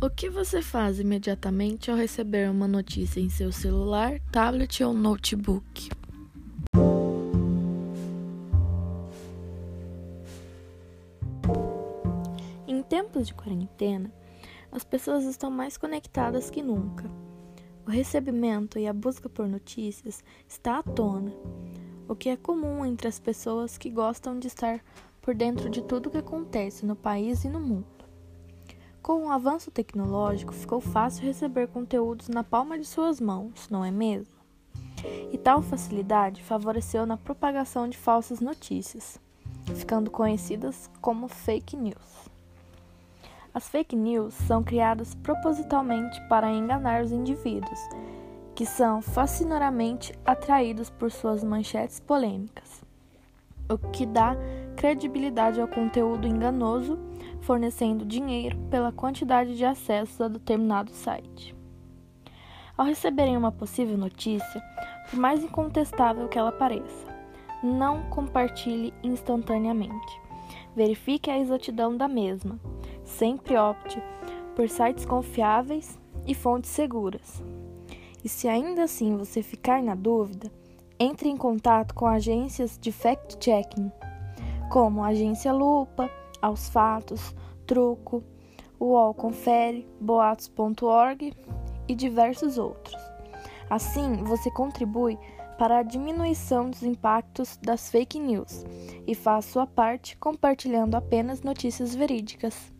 O que você faz imediatamente ao receber uma notícia em seu celular, tablet ou notebook? Em tempos de quarentena, as pessoas estão mais conectadas que nunca. O recebimento e a busca por notícias está à tona, o que é comum entre as pessoas que gostam de estar por dentro de tudo o que acontece no país e no mundo. Com o avanço tecnológico, ficou fácil receber conteúdos na palma de suas mãos, não é mesmo? E tal facilidade favoreceu na propagação de falsas notícias, ficando conhecidas como fake news. As fake news são criadas propositalmente para enganar os indivíduos, que são fascinoramente atraídos por suas manchetes polêmicas, o que dá credibilidade ao conteúdo enganoso fornecendo dinheiro pela quantidade de acessos a determinado site. Ao receberem uma possível notícia, por mais incontestável que ela pareça, não compartilhe instantaneamente. Verifique a exatidão da mesma. Sempre opte por sites confiáveis e fontes seguras. E se ainda assim você ficar na dúvida, entre em contato com agências de fact-checking, como a Agência Lupa, aos fatos, truco, UOL Confere, boatos.org e diversos outros. Assim, você contribui para a diminuição dos impactos das fake news e faz sua parte compartilhando apenas notícias verídicas.